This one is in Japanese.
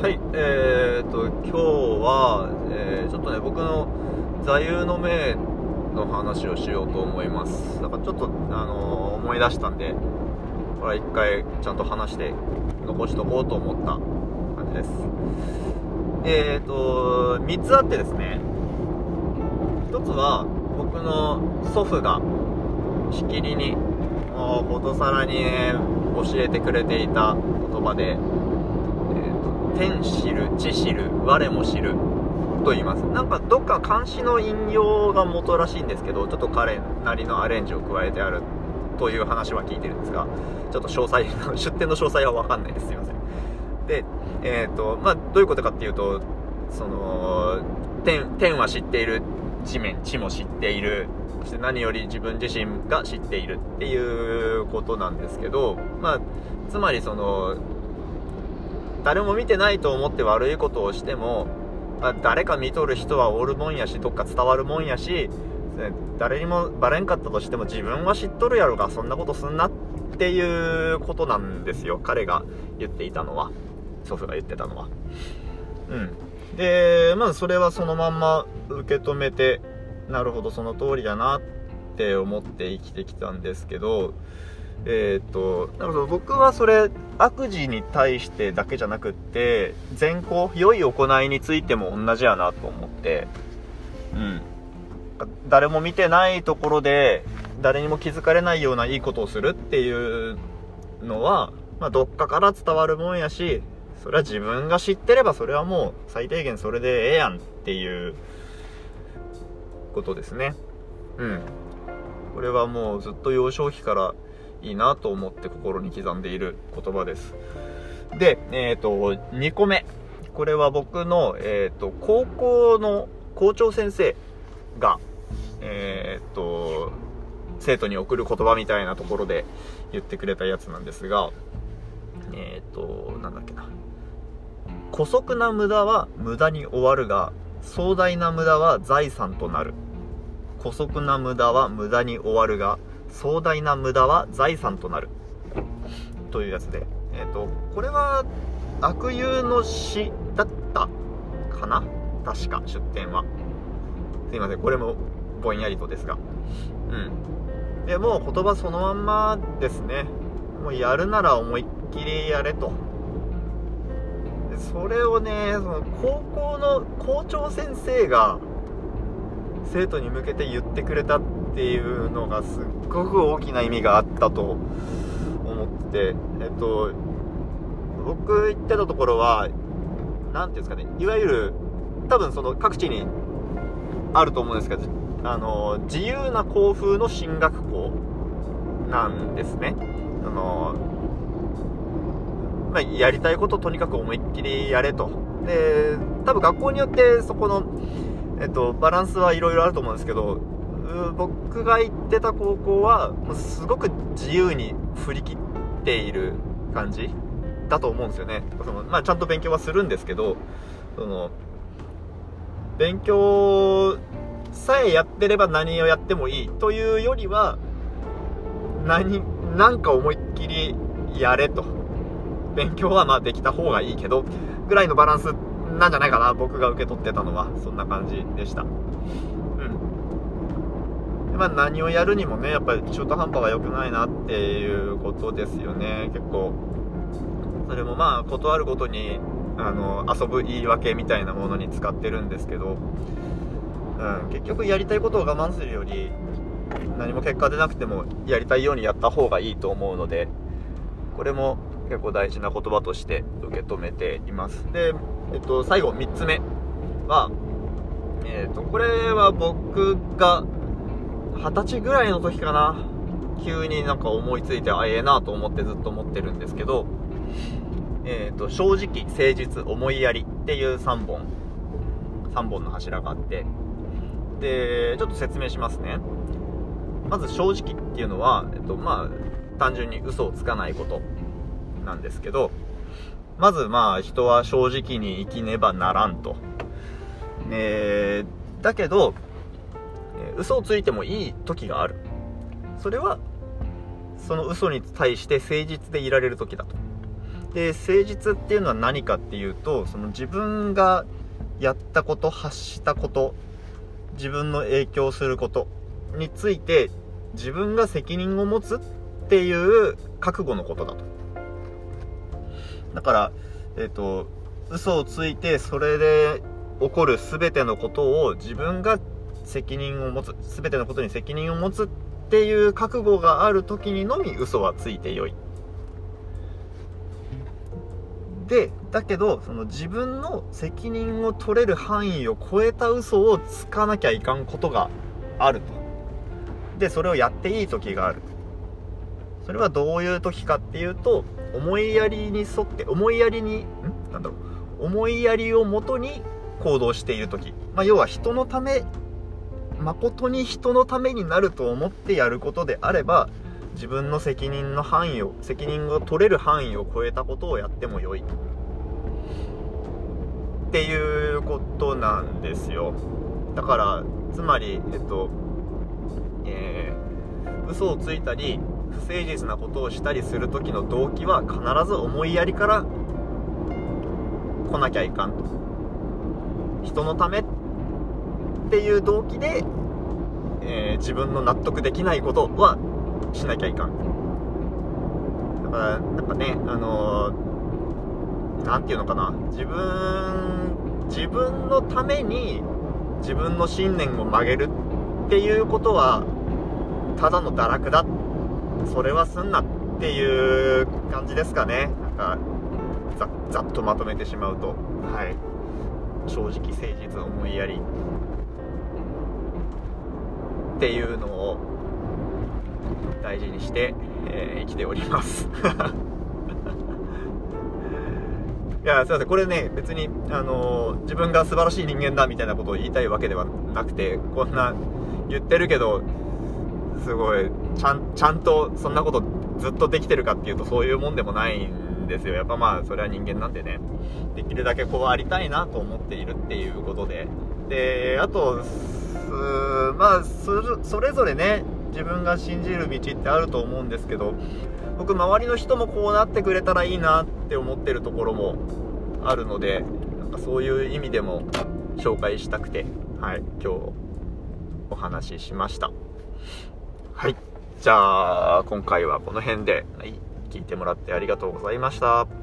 はいえーと今日は、えーちょっとね僕の座右の銘の話をしようと思います。だからちょっとあのー思い出したんでこれは一回ちゃんと話して残しとこうと思った感じです。えーと3つあってですね。1つは僕の祖父がしきりにもうことさらにね教えてくれていた言葉で天知る地知る我も知ると言いますなんかどっか漢詩の引用が元らしいんですけどちょっと彼なりのアレンジを加えてあるという話は聞いてるんですがちょっと詳細出典の詳細は分かんないですすいませんでえっ、とまあどういうことかっていうとその天天は知っている地面地も知っているそして何より自分自身が知っているっていうことなんですけどまあつまりその誰も見てないと思って悪いことをしても、まあ誰か見とる人はおるもんやしどっか伝わるもんやし誰にもバレんかったとしても自分は知っとるやろがそんなことすんなっていうことなんですよ。彼が言っていたのは。祖父が言ってたのは。うん。でまあそれはそのまんま受け止めてなるほどその通りだなって思って生きてきたんですけどえっ、となるほど僕はそれ悪事に対してだけじゃなくって善行良い行いについても同じやなと思ってうん。誰も見てないところで誰にも気づかれないようないいことをするっていうのは、まあ、どっかから伝わるもんやしそれは自分が知ってればそれはもう最低限それでええやんっていうことですね。うん。これはもうずっと幼少期からいいなと思って心に刻んでいる言葉です。でえっ、と2個目。これは僕の、えー、と高校の校長先生がえっ、と生徒に送る言葉みたいなところで言ってくれたやつなんですがえっ、となんだっけな。姑息な無駄は無駄に終わるが壮大な無駄は財産となる。姑息な無駄は無駄に終わるが壮大な無駄は財産となる。というやつで。えっ、とこれは悪友の詩だったかな？確か出典は。すいませんこれもぼんやりとですが。うん。でもう言葉そのまんまですね。もうやるなら思いっきりやれと。それをねその高校の校長先生が生徒に向けて言ってくれたってっていうのがすっごく大きな意味があったと思ってえっと僕行ってたところは何ていうんですかねいわゆる多分その各地にあると思うんですけどあの自由な校風の進学校なんですね。あの、まあ、やりたいことをとにかく思いっきりやれと。で多分学校によってそこの、えっと、バランスはいろいろあると思うんですけど僕が行ってた高校はすごく自由に振り切っている感じだと思うんですよね。その、まあ、ちゃんと勉強はするんですけどその勉強さえやってれば何をやってもいいというよりは何なんか思いっきりやれと。勉強はまあできた方がいいけどぐらいのバランスなんじゃないかな僕が受け取ってたのは。そんな感じでした。まあ何をやるにもねやっぱり中途半端は良くないなっていうことですよね。結構。それもまあ断るごとにあの遊ぶ言い訳みたいなものに使ってるんですけど、うん、結局やりたいことを我慢するより何も結果出なくてもやりたいようにやった方がいいと思うのでこれも結構大事な言葉として受け止めています。で、えっと、最後3つ目は、えっと、これは僕が二十歳ぐらいの時かな。急になんか思いついてあええなと思ってずっと思ってるんですけど。えーと、正直誠実思いやりっていう3本。3本の柱があって。でちょっと説明しますね。まず正直っていうのは、えっと、まあ単純に嘘をつかないことなんですけど。まずまあ人は正直に生きねばならんと、えー、だけど嘘をついてもいい時がある。それはその嘘に対して誠実でいられる時だと。で誠実っていうのは何かっていうとその自分がやったこと発したこと自分の影響することについて自分が責任を持つっていう覚悟のことだと。だからえっ、ー、と嘘をついてそれで起こる全てのことを自分が責任を持つ全てのことに責任を持つっていう覚悟がある時にのみ嘘はついてよい。でだけどその自分の責任を取れる範囲を超えた嘘をつかなきゃいかんことがあると。でそれをやっていい時がある。それはどういう時かっていうと思いやりに沿って思いやりにん？なんだろう。思いやりをもとに行動している時、まあ、要は人のため誠に人のためになると思ってやることであれば自分の責任の範囲を責任が取れる範囲を超えたことをやってもよい。っていうことなんですよ。だからつまりえっとえー、嘘をついたり不誠実なことをしたりする時の動機は必ず思いやりから来なきゃいかんと。人のためていう動機で、えー、自分の納得できないことはしなきゃいかん。だからなんかねあの何、ー、て言うのかな。自分自分のために自分の信念を曲げるっていうことはただの堕落だ。それはすんなっていう感じですかね。なんかざざっとまとめてしまうと。はい。正直誠実思いやり。っていうのを大事にして、えー、生きております。いやすいません。これね別にあのー、自分が素晴らしい人間だみたいなことを言いたいわけではなくてこんな言ってるけどすごいちゃんちゃんとそんなことずっとできてるかっていうとそういうもんでもないんですよ。やっぱまあそれは人間なんでね。できるだけこうありたいなと思っているっていうことで。であとまあそれぞれね自分が信じる道ってあると思うんですけど僕周りの人もこうなってくれたらいいなって思ってるところもあるのでなんかそういう意味でも紹介したくてはい今日お話ししました。はいじゃあ今回はこの辺で、はい、聞いてもらってありがとうございました。